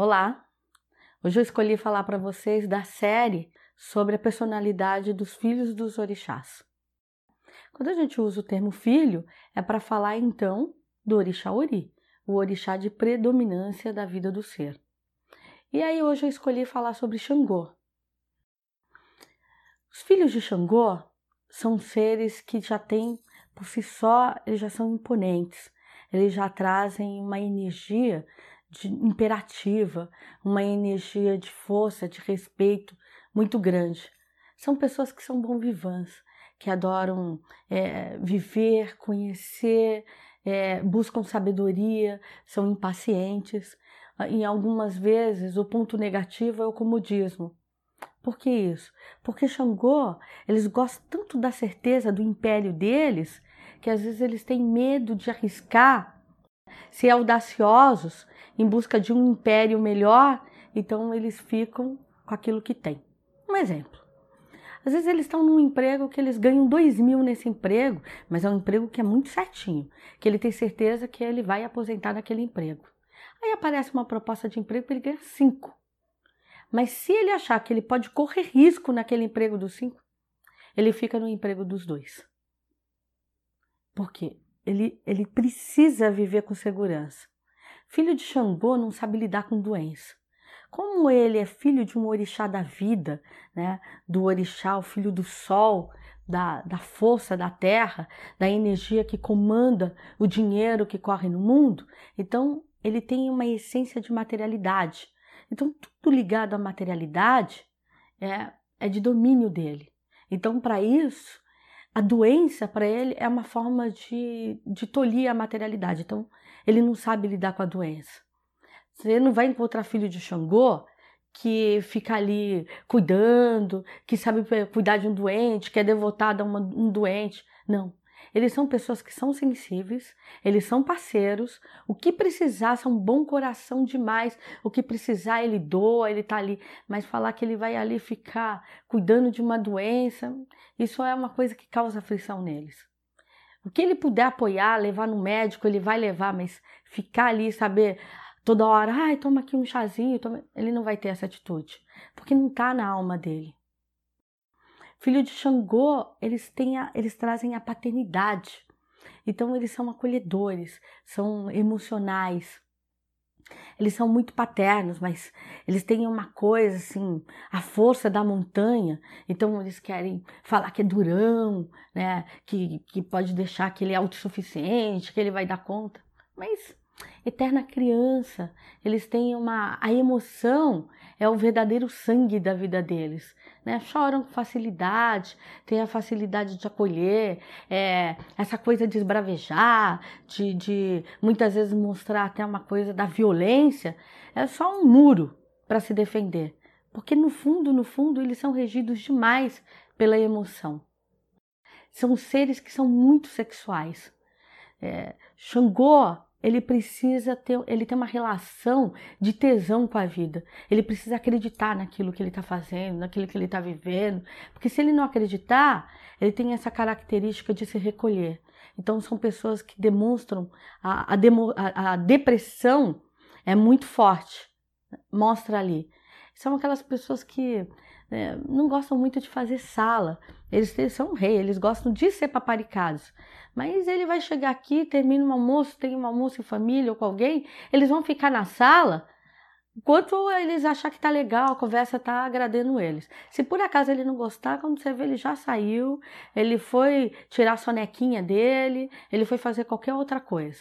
Olá! Hoje eu escolhi falar para vocês da série sobre a personalidade dos filhos dos orixás. Quando a gente usa o termo filho, é para falar então do orixá Ori, o orixá de predominância da vida do ser. E aí hoje eu escolhi falar sobre Xangô. Os filhos de Xangô são seres que já têm, por si só, eles já são imponentes, eles já trazem uma energia de imperativa, uma energia de força, de respeito muito grande. São pessoas que são bom vivãs, que adoram é, viver, conhecer, é, buscam sabedoria, são impacientes. Em algumas vezes, o ponto negativo é o comodismo. Por que isso? Porque Xangô, eles gostam tanto da certeza do império deles, que às vezes eles têm medo de arriscar, ser audaciosos em busca de um império melhor, então eles ficam com aquilo que têm. Um exemplo. Às vezes eles estão num emprego que eles ganham dois mil nesse emprego, mas é um emprego que é muito certinho, que ele tem certeza que ele vai aposentar naquele emprego. Aí aparece uma proposta de emprego para ele ganhar cinco. Mas se ele achar que ele pode correr risco naquele emprego dos cinco, ele fica no emprego dos dois. Por quê? Ele, ele precisa viver com segurança. Filho de Xangô não sabe lidar com doença. Como ele é filho de um orixá da vida, né, do orixá, o filho do sol, da, da força da terra, da energia que comanda o dinheiro que corre no mundo, então ele tem uma essência de materialidade. Então, tudo ligado à materialidade é, é de domínio dele. Então, para isso, a doença para ele é uma forma de, de tolir a materialidade. Então, ele não sabe lidar com a doença. Você não vai encontrar filho de Xangô que fica ali cuidando, que sabe cuidar de um doente, que é devotado a uma, um doente. Não. Eles são pessoas que são sensíveis, eles são parceiros. O que precisar, são um bom coração demais. O que precisar, ele doa, ele tá ali. Mas falar que ele vai ali ficar cuidando de uma doença, isso é uma coisa que causa aflição neles. O que ele puder apoiar, levar no médico, ele vai levar, mas ficar ali, saber toda hora, ai, toma aqui um chazinho, toma... ele não vai ter essa atitude, porque não está na alma dele. Filho de Xangô, eles, têm a, eles trazem a paternidade. Então, eles são acolhedores, são emocionais. Eles são muito paternos, mas eles têm uma coisa assim, a força da montanha. Então eles querem falar que é durão, né? Que, que pode deixar que ele é autossuficiente, que ele vai dar conta. Mas eterna criança, eles têm uma a emoção é o verdadeiro sangue da vida deles, né? Choram com facilidade, têm a facilidade de acolher, é, essa coisa de esbravejar, de, de muitas vezes mostrar até uma coisa da violência, é só um muro para se defender, porque no fundo, no fundo, eles são regidos demais pela emoção. São seres que são muito sexuais. É, Xangô ele precisa ter, ele tem uma relação de tesão com a vida. Ele precisa acreditar naquilo que ele está fazendo, naquilo que ele está vivendo. Porque se ele não acreditar, ele tem essa característica de se recolher. Então são pessoas que demonstram a, a, demo, a, a depressão é muito forte. Mostra ali. São aquelas pessoas que é, não gostam muito de fazer sala. Eles, são rei, eles gostam de ser paparicados. Mas ele vai chegar aqui, termina um almoço, tem um almoço em família ou com alguém, eles vão ficar na sala enquanto eles achar que tá legal, a conversa tá agradando eles. Se por acaso ele não gostar, quando você vê, ele já saiu, ele foi tirar a sonequinha dele, ele foi fazer qualquer outra coisa.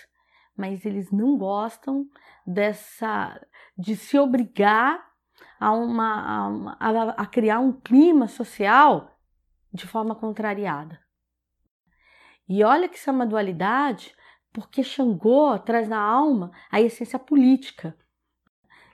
Mas eles não gostam dessa de se obrigar a, uma, a, a, a criar um clima social de forma contrariada. E olha que isso é uma dualidade, porque Xangô traz na alma a essência política.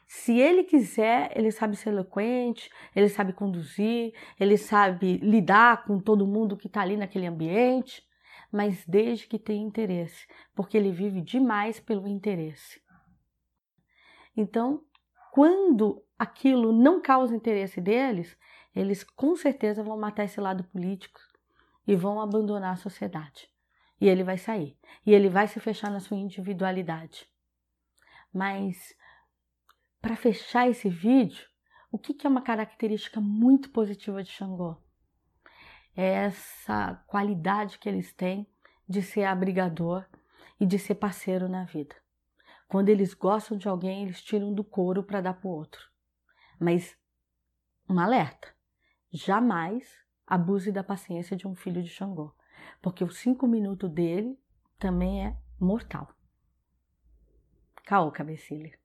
Se ele quiser, ele sabe ser eloquente, ele sabe conduzir, ele sabe lidar com todo mundo que está ali naquele ambiente, mas desde que tenha interesse, porque ele vive demais pelo interesse. Então, quando aquilo não causa interesse deles, eles com certeza vão matar esse lado político e vão abandonar a sociedade. E ele vai sair. E ele vai se fechar na sua individualidade. Mas para fechar esse vídeo, o que, que é uma característica muito positiva de Xangô? É essa qualidade que eles têm de ser abrigador e de ser parceiro na vida. Quando eles gostam de alguém, eles tiram do couro para dar para o outro. Mas um alerta: jamais abuse da paciência de um filho de Xangô, porque os cinco minutos dele também é mortal. Caô, cabecilha.